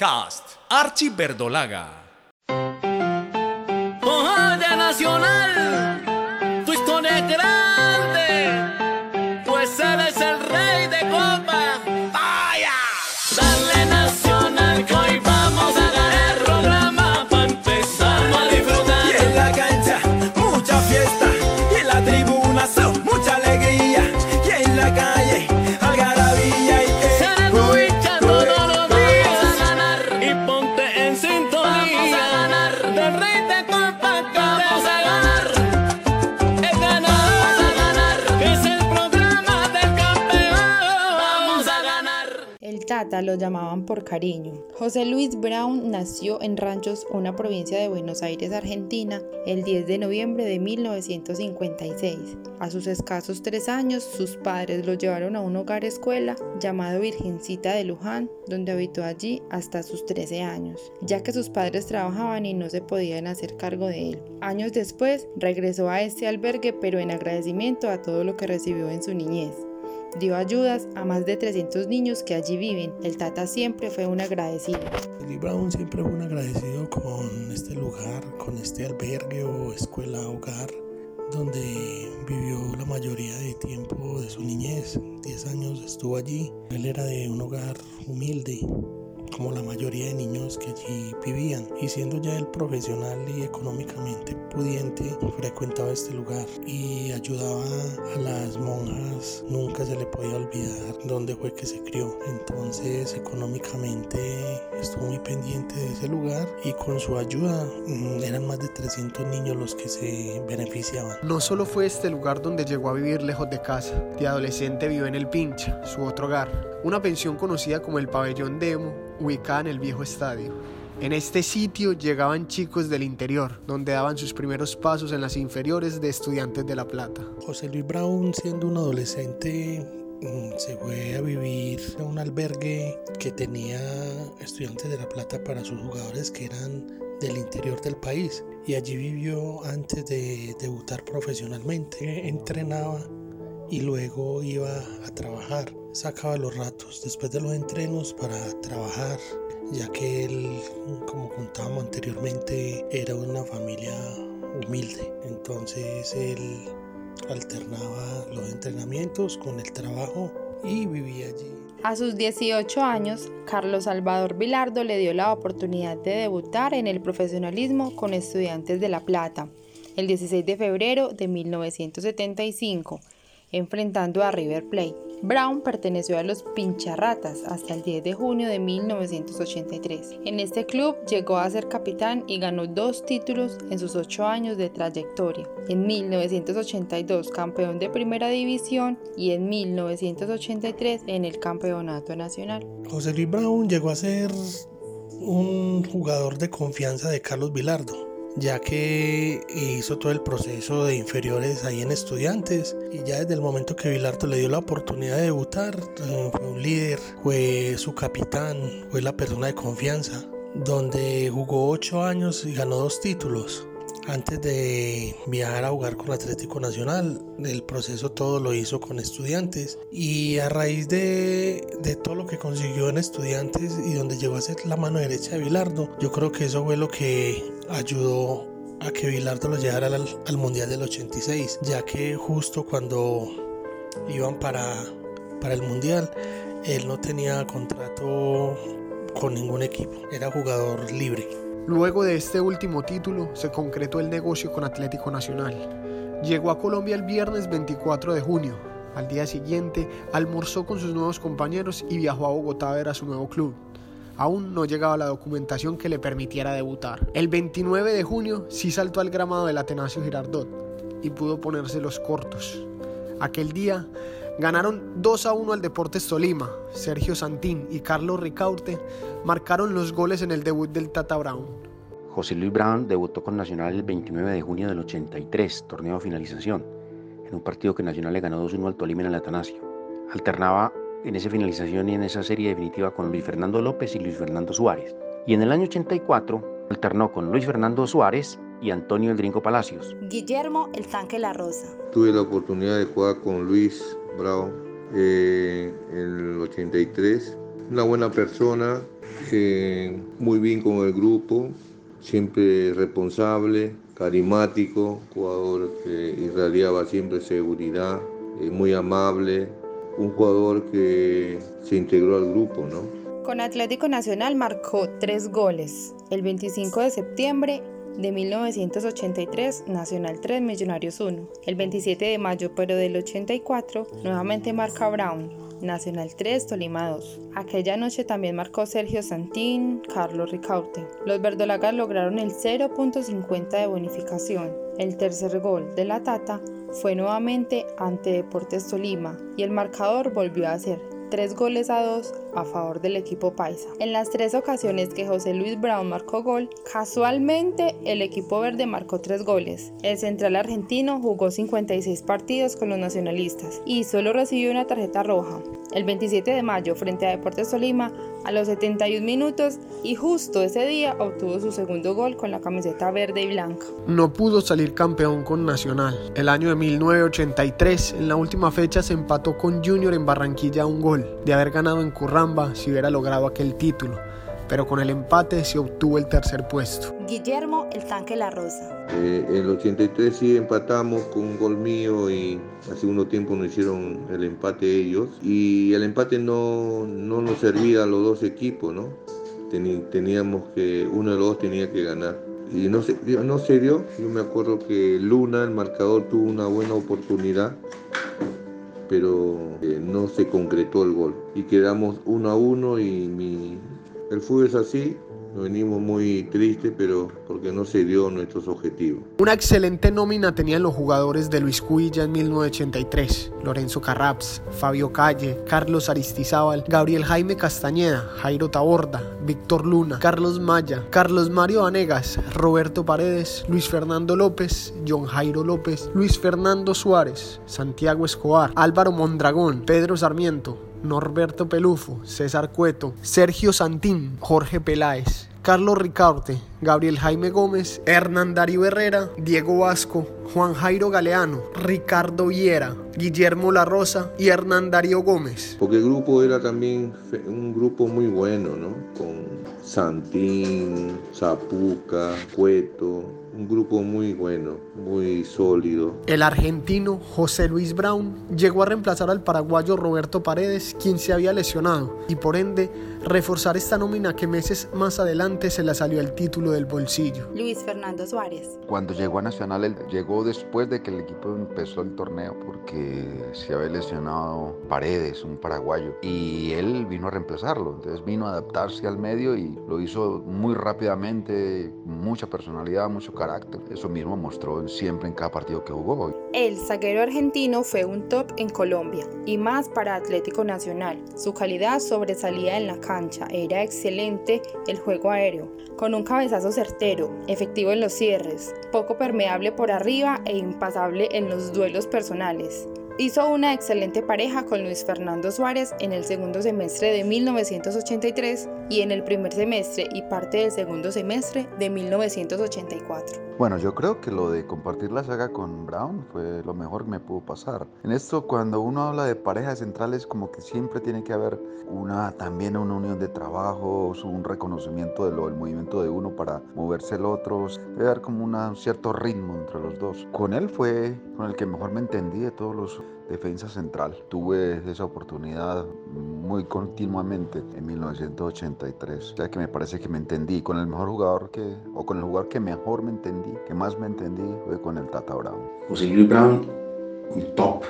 Podcast Archie Verdolaga. Nacional, Tata lo llamaban por cariño. José Luis Brown nació en Ranchos, una provincia de Buenos Aires, Argentina, el 10 de noviembre de 1956. A sus escasos tres años, sus padres lo llevaron a un hogar escuela llamado Virgencita de Luján, donde habitó allí hasta sus 13 años, ya que sus padres trabajaban y no se podían hacer cargo de él. Años después, regresó a este albergue, pero en agradecimiento a todo lo que recibió en su niñez. Dio ayudas a más de 300 niños que allí viven. El Tata siempre fue un agradecido. Lee Brown siempre fue un agradecido con este lugar, con este albergue o escuela hogar, donde vivió la mayoría de tiempo de su niñez. 10 años estuvo allí. Él era de un hogar humilde, como la mayoría de niños que allí vivían. Y siendo ya él profesional y económicamente pudiente, frecuentaba este lugar y ayudaba a las monjas. Nunca se le podía olvidar dónde fue que se crió. Entonces, económicamente estuvo muy pendiente de ese lugar y con su ayuda mm, eran más de 300 niños los que se beneficiaban. No solo fue este lugar donde llegó a vivir lejos de casa, de adolescente vivió en el Pincha, su otro hogar, una pensión conocida como el Pabellón Demo, ubicada en el viejo estadio. En este sitio llegaban chicos del interior, donde daban sus primeros pasos en las inferiores de Estudiantes de La Plata. José Luis Brown, siendo un adolescente, mm, se fue a vivir a un albergue que tenía estudiantes de La Plata para sus jugadores que eran del interior del país. Y allí vivió antes de debutar profesionalmente. Entrenaba y luego iba a trabajar. Sacaba los ratos después de los entrenos para trabajar, ya que él, como contábamos anteriormente, era una familia humilde. Entonces él alternaba los entrenamientos con el trabajo y vivía allí. A sus 18 años, Carlos Salvador Vilardo le dio la oportunidad de debutar en el profesionalismo con Estudiantes de La Plata, el 16 de febrero de 1975, enfrentando a River Plate. Brown perteneció a los Pincharratas hasta el 10 de junio de 1983. En este club llegó a ser capitán y ganó dos títulos en sus ocho años de trayectoria. En 1982 campeón de primera división y en 1983 en el campeonato nacional. José Luis Brown llegó a ser un jugador de confianza de Carlos Vilardo, ya que hizo todo el proceso de inferiores ahí en estudiantes y ya desde el momento que Vilardo le dio la oportunidad de debutar, eh, fue un líder, fue su capitán, fue la persona de confianza, donde jugó ocho años y ganó dos títulos. Antes de viajar a jugar con Atlético Nacional, el proceso todo lo hizo con estudiantes y a raíz de, de, todo lo que consiguió en estudiantes y donde llegó a ser la mano derecha de Bilardo, yo creo que eso fue lo que ayudó a que Bilardo lo llevara al, al Mundial del 86, ya que justo cuando iban para, para el Mundial, él no tenía contrato con ningún equipo, era jugador libre. Luego de este último título, se concretó el negocio con Atlético Nacional. Llegó a Colombia el viernes 24 de junio. Al día siguiente, almorzó con sus nuevos compañeros y viajó a Bogotá a ver a su nuevo club. Aún no llegaba la documentación que le permitiera debutar. El 29 de junio sí saltó al gramado del Atenasio Girardot y pudo ponerse los cortos. Aquel día ganaron 2 a 1 al Deportes Tolima. Sergio Santín y Carlos Ricaurte marcaron los goles en el debut del Tata Brown. José Luis Brown debutó con Nacional el 29 de junio del 83, torneo de finalización, en un partido que Nacional le ganó 2-1 al Tolima en el Atanasio. Alternaba en esa finalización y en esa serie definitiva con Luis Fernando López y Luis Fernando Suárez. Y en el año 84 alternó con Luis Fernando Suárez y Antonio El Gringo Palacios. Guillermo El Tanque La Rosa. Tuve la oportunidad de jugar con Luis Brown eh, en el 83 una buena persona, muy bien con el grupo, siempre responsable, carismático, jugador que irradiaba siempre seguridad, eh, muy amable, un jugador que se integró al grupo, ¿no? Con Atlético Nacional marcó tres goles. El 25 de septiembre de 1983, Nacional 3, Millonarios 1. El 27 de mayo, pero del 84, nuevamente marca Brown, Nacional 3, Tolima 2. Aquella noche también marcó Sergio Santín, Carlos Ricaute. Los verdolagas lograron el 0.50 de bonificación. El tercer gol de la Tata fue nuevamente ante Deportes Tolima y el marcador volvió a ser tres goles a dos a favor del equipo paisa. En las tres ocasiones que José Luis Brown marcó gol, casualmente el equipo verde marcó tres goles. El central argentino jugó 56 partidos con los nacionalistas y solo recibió una tarjeta roja. El 27 de mayo frente a Deportes Tolima a los 71 minutos y justo ese día obtuvo su segundo gol con la camiseta verde y blanca. No pudo salir campeón con Nacional. El año de 1983, en la última fecha, se empató con Junior en Barranquilla un gol. De haber ganado en Si hubiera logrado aquel título. Pero con el empate se obtuvo el tercer puesto. Guillermo El Tanque La Rosa. Eh, en el 83 sí empatamos con un gol mío y al segundo tiempo nos hicieron el empate ellos. Y el empate no, no nos servía a los dos equipos, ¿no? Teníamos que, uno de los dos tenía que ganar y no se, no se dio. Yo me acuerdo que Luna, el marcador, tuvo una buena oportunidad pero eh, no se concretó el gol. Y quedamos uno a uno y mi... el fútbol es así, nos venimos muy tristes, pero porque no se dio nuestros objetivos. Una excelente nómina tenían los jugadores de Luis Cuilla en 1983. Lorenzo Carraps, Fabio Calle, Carlos Aristizábal, Gabriel Jaime Castañeda, Jairo Taborda, Víctor Luna, Carlos Maya, Carlos Mario Vanegas, Roberto Paredes, Luis Fernando López, John Jairo López, Luis Fernando Suárez, Santiago Escobar, Álvaro Mondragón, Pedro Sarmiento, Norberto Pelufo, César Cueto, Sergio Santín, Jorge Peláez, Carlos Ricaurte, Gabriel Jaime Gómez, Hernán Darío Herrera, Diego Vasco, Juan Jairo Galeano, Ricardo Viera, Guillermo La Rosa y Hernán Darío Gómez. Porque el grupo era también un grupo muy bueno, ¿no? Con Santín, Zapuca, Cueto, un grupo muy bueno, muy sólido. El argentino José Luis Brown llegó a reemplazar al paraguayo Roberto Paredes, quien se había lesionado, y por ende reforzar esta nómina que meses más adelante se le salió el título del bolsillo. Luis Fernando Suárez. Cuando llegó a Nacional, él llegó después de que el equipo empezó el torneo, porque se había lesionado Paredes, un paraguayo, y él vino a reemplazarlo, entonces vino a adaptarse al medio y lo hizo muy rápidamente, mucha personalidad, mucho carácter. Eso mismo mostró siempre en cada partido que jugó. El zaguero argentino fue un top en Colombia y más para Atlético Nacional. Su calidad sobresalía en la cancha, era excelente el juego aéreo, con un cabezazo certero, efectivo en los cierres, poco permeable por arriba e impasable en los duelos personales. Hizo una excelente pareja con Luis Fernando Suárez en el segundo semestre de 1983 y en el primer semestre y parte del segundo semestre de 1984. Bueno, yo creo que lo de compartir la saga con Brown fue lo mejor que me pudo pasar. En esto, cuando uno habla de parejas centrales, como que siempre tiene que haber una también una unión de trabajo, un reconocimiento de lo, del movimiento de uno para moverse el otro. Debe haber como un cierto ritmo entre los dos. Con él fue con el que mejor me entendí de todos los defensa central. Tuve esa oportunidad muy continuamente en 1983. O sea que me parece que me entendí con el mejor jugador que, o con el jugador que mejor me entendí, que más me entendí, fue con el Tata Brown. José Luis Brown, un top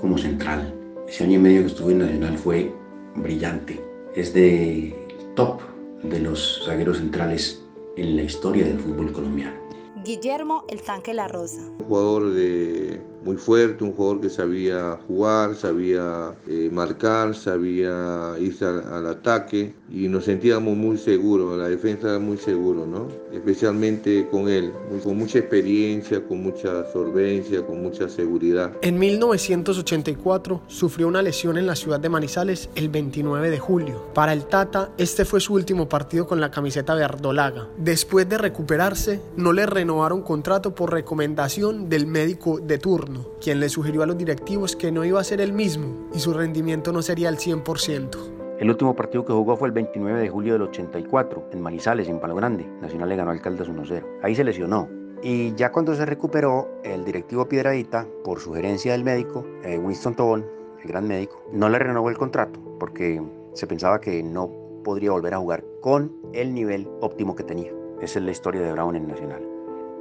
como central. Ese año y medio que estuve en Nacional fue brillante. Es de top de los zagueros centrales en la historia del fútbol colombiano. Guillermo El Tanque La Rosa. Jugador de muy fuerte, un jugador que sabía jugar, sabía eh, marcar, sabía irse al, ataque y nos sentíamos muy seguros, la defensa era muy seguro, ¿no? Especialmente con él, con mucha experiencia, con mucha solvencia, con mucha seguridad. En 1984 sufrió una lesión en la ciudad de Manizales el 29 de julio. Para el Tata, este fue su último partido con la camiseta verdolaga. Después de recuperarse, no le renovaron contrato por recomendación del médico de turno quien le sugirió a los directivos que no iba a ser el mismo y su rendimiento no sería el 100%. El último partido que jugó fue el 29 de julio del 84, en Manizales, en Palo Grande. Nacional le ganó al Caldas 1-0. Ahí se lesionó. Y ya cuando se recuperó, el directivo Piedradita, por sugerencia del médico, eh, Winston Tobón, el gran médico, no le renovó el contrato porque se pensaba que no podría volver a jugar con el nivel óptimo que tenía. Esa es la historia de Brown en Nacional.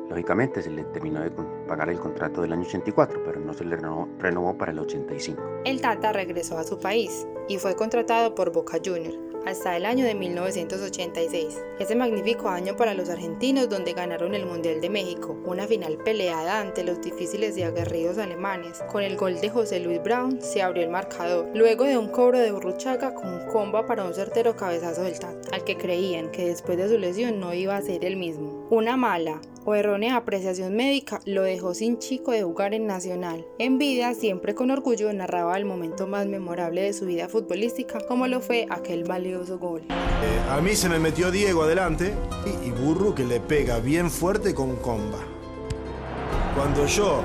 Lógicamente se le terminó de pagar el contrato del año 84, pero no se le renovó, para el 85. El Tata regresó a su país y fue contratado por Boca Juniors hasta el año de 1986. Ese magnífico año para los argentinos donde ganaron el Mundial de México, una final peleada ante los difíciles y aguerridos alemanes. Con el gol de José Luis Brown se abrió el marcador, luego de un cobro de Burruchaga con comba para un certero cabezazo del Tata, al que creían que después de su lesión no iba a ser el mismo. Una mala o errónea apreciación médica lo dejó sin chico de jugar en Nacional. En vida, siempre con orgullo, narraba el momento más memorable de su vida futbolística, como lo fue aquel valioso gol. Eh, a mí se me metió Diego adelante y, y Burru que le pega bien fuerte con comba. Cuando yo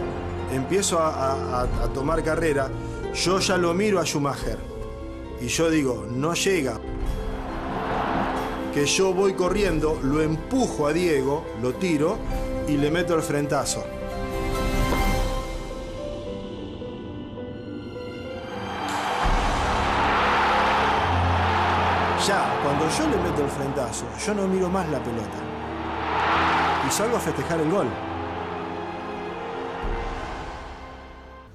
empiezo a, a, tomar carrera, yo ya lo miro a Schumacher y yo digo, no llega que yo voy corriendo, lo empujo a Diego, lo tiro y le meto el frentazo. Ya, cuando yo le meto el frentazo, yo no miro más la pelota. Y salgo a festejar el gol.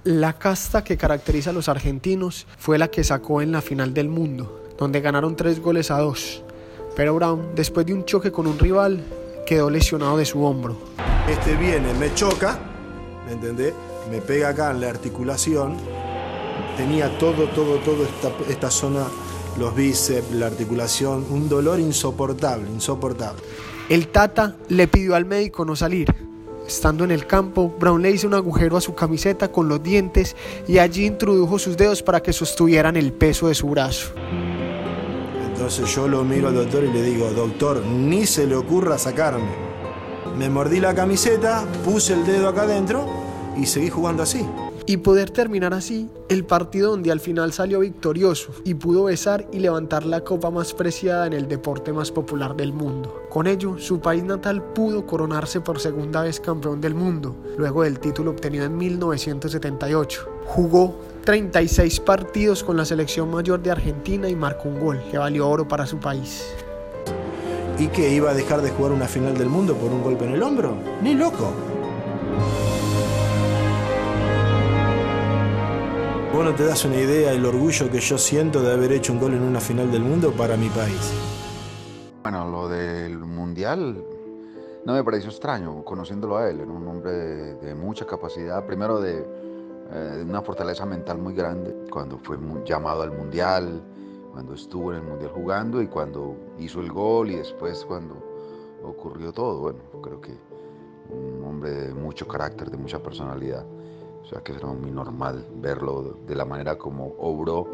La casta que caracteriza a los argentinos fue la que sacó en la final del mundo, donde ganaron tres goles a dos. Pero Brown, después de un choque con un rival, quedó lesionado de su hombro. Este viene, me choca, ¿me entendés? Me pega acá en la articulación. Tenía todo, todo, todo esta, esta zona, los bíceps, la articulación, un dolor insoportable, insoportable. El Tata le pidió al médico no salir. Estando en el campo, Brown le hizo un agujero a su camiseta con los dientes y allí introdujo sus dedos para que sostuvieran el peso de su brazo. Entonces yo lo miro al doctor y le digo, doctor, ni se le ocurra sacarme. Me mordí la camiseta, puse el dedo acá adentro y seguí jugando así. Y poder terminar así el partido donde al final salió victorioso y pudo besar y levantar la copa más preciada en el deporte más popular del mundo. Con ello, su país natal pudo coronarse por segunda vez campeón del mundo, luego del título obtenido en 1978. Jugó 36 partidos con la selección mayor de Argentina y marcó un gol que valió oro para su país. ¿Y que iba a dejar de jugar una final del mundo por un golpe en el hombro? Ni loco. Vos no te das una idea del orgullo que yo siento de haber hecho un gol en una final del mundo para mi país. Bueno, lo del mundial no me pareció extraño, conociéndolo a él. Era un hombre de, de mucha capacidad, primero de, eh, una fortaleza mental muy grande, cuando fue llamado al mundial, cuando estuvo en el mundial jugando y cuando hizo el gol y después cuando ocurrió todo. Bueno, creo que un hombre de mucho carácter, de mucha personalidad. O sea que era muy normal verlo de la manera como obró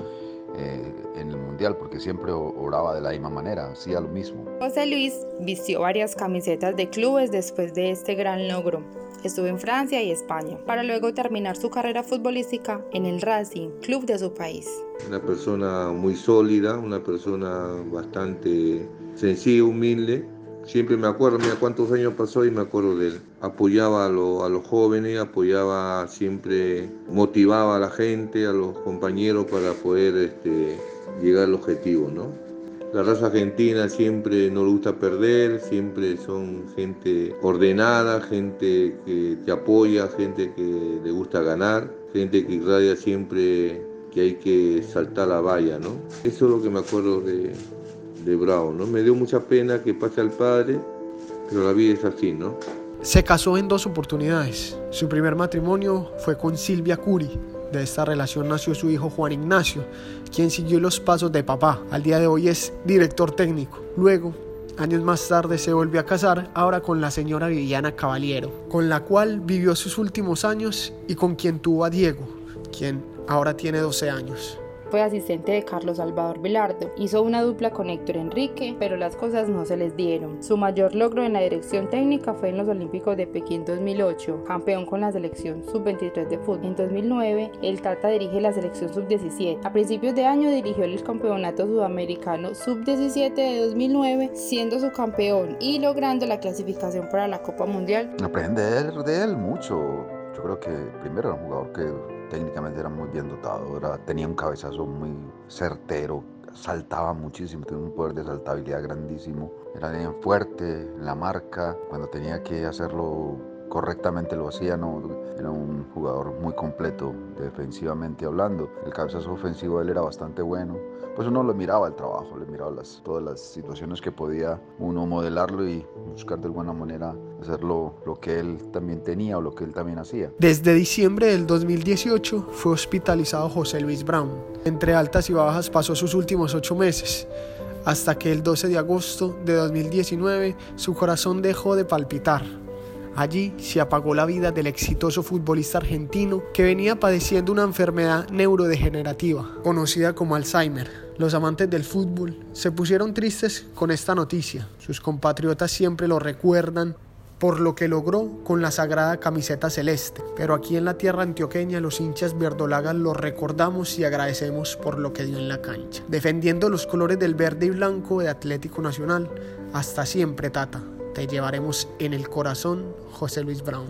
eh, en el Mundial, porque siempre obraba de la misma manera, hacía lo mismo. José Luis vistió varias camisetas de clubes después de este gran logro. Estuvo en Francia y España, para luego terminar su carrera futbolística en el Racing, club de su país. Una persona muy sólida, una persona bastante sencilla, humilde, Siempre me acuerdo, mira cuántos años pasó y me acuerdo de él. Apoyaba a, lo, a, los jóvenes, apoyaba siempre, motivaba a la gente, a los compañeros para poder este, llegar al objetivo, ¿no? La raza argentina siempre no le gusta perder, siempre son gente ordenada, gente que te apoya, gente que le gusta ganar, gente que irradia siempre que hay que saltar la valla, ¿no? Eso es lo que me acuerdo de, de Brown, ¿no? Me dio mucha pena que pase al padre, pero la vida es así, ¿no? Se casó en dos oportunidades. Su primer matrimonio fue con Silvia Curi. De esta relación nació su hijo Juan Ignacio, quien siguió los pasos de papá. Al día de hoy es director técnico. Luego, años más tarde, se volvió a casar, ahora con la señora Viviana Caballero, con la cual vivió sus últimos años y con quien tuvo a Diego, quien ahora tiene 12 años. Fue asistente de Carlos Salvador Velardo. Hizo una dupla con Héctor Enrique, pero las cosas no se les dieron. Su mayor logro en la dirección técnica fue en los Olímpicos de Pekín 2008, campeón con la selección sub-23 de fútbol. En 2009, el Tata dirige la selección sub-17. A principios de año dirigió el campeonato sudamericano sub-17 de 2009, siendo su campeón y logrando la clasificación para la Copa Mundial. Aprender de él mucho. Yo creo que primero era jugador que técnicamente era muy bien dotado, era, tenía un cabezazo muy certero, saltaba muchísimo, tenía un poder de saltabilidad grandísimo, era bien fuerte en la marca, cuando tenía que hacerlo correctamente lo hacía, no, era un jugador muy completo defensivamente hablando, el cabezazo ofensivo de él era bastante bueno, pues uno le miraba el trabajo, le miraba las, todas las situaciones que podía uno modelarlo y buscar de alguna manera hacer lo, que él también tenía o lo que él también hacía. Desde diciembre del 2018 fue hospitalizado José Luis Brown. Entre altas y bajas pasó sus últimos ocho meses, hasta que el 12 de agosto de 2019 su corazón dejó de palpitar. Allí se apagó la vida del exitoso futbolista argentino que venía padeciendo una enfermedad neurodegenerativa, conocida como Alzheimer. Los amantes del fútbol se pusieron tristes con esta noticia. Sus compatriotas siempre lo recuerdan por lo que logró con la sagrada camiseta celeste. Pero aquí en la tierra antioqueña los hinchas verdolagas lo recordamos y agradecemos por lo que dio en la cancha. Defendiendo los colores del verde y blanco de Atlético Nacional. Hasta siempre, Tata. Te llevaremos en el corazón, José Luis Brown.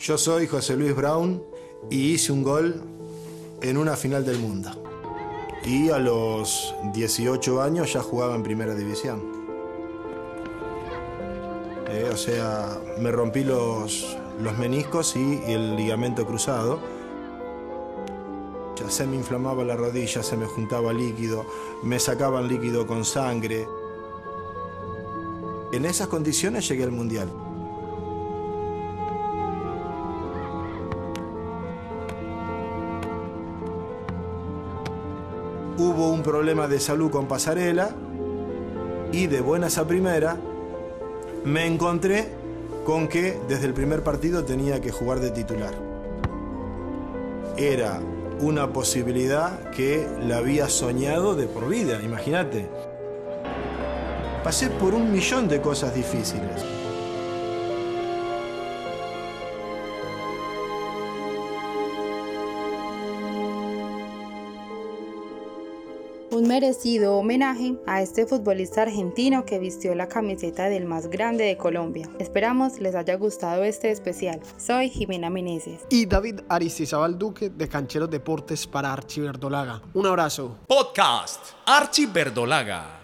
Yo soy José Luis Brown y hice un gol en una final del mundo. Y a los 18 años ya jugaba en primera división. Eh, o sea, me rompí los, los meniscos y, el ligamento cruzado. Se me inflamaba la rodilla, se me juntaba líquido, me sacaban líquido con sangre. En esas condiciones llegué al Mundial. Problema de salud con Pasarela y de buenas a primera me encontré con que desde el primer partido tenía que jugar de titular. Era una posibilidad que la había soñado de por vida, imagínate. Pasé por un millón de cosas difíciles. Un merecido homenaje a este futbolista argentino que vistió la camiseta del más grande de Colombia. Esperamos les haya gustado este especial. Soy Jimena Meneses. Y David Aristizabal Duque de Cancheros Deportes para Archiverdolaga. Un abrazo. Podcast Archie Verdolaga.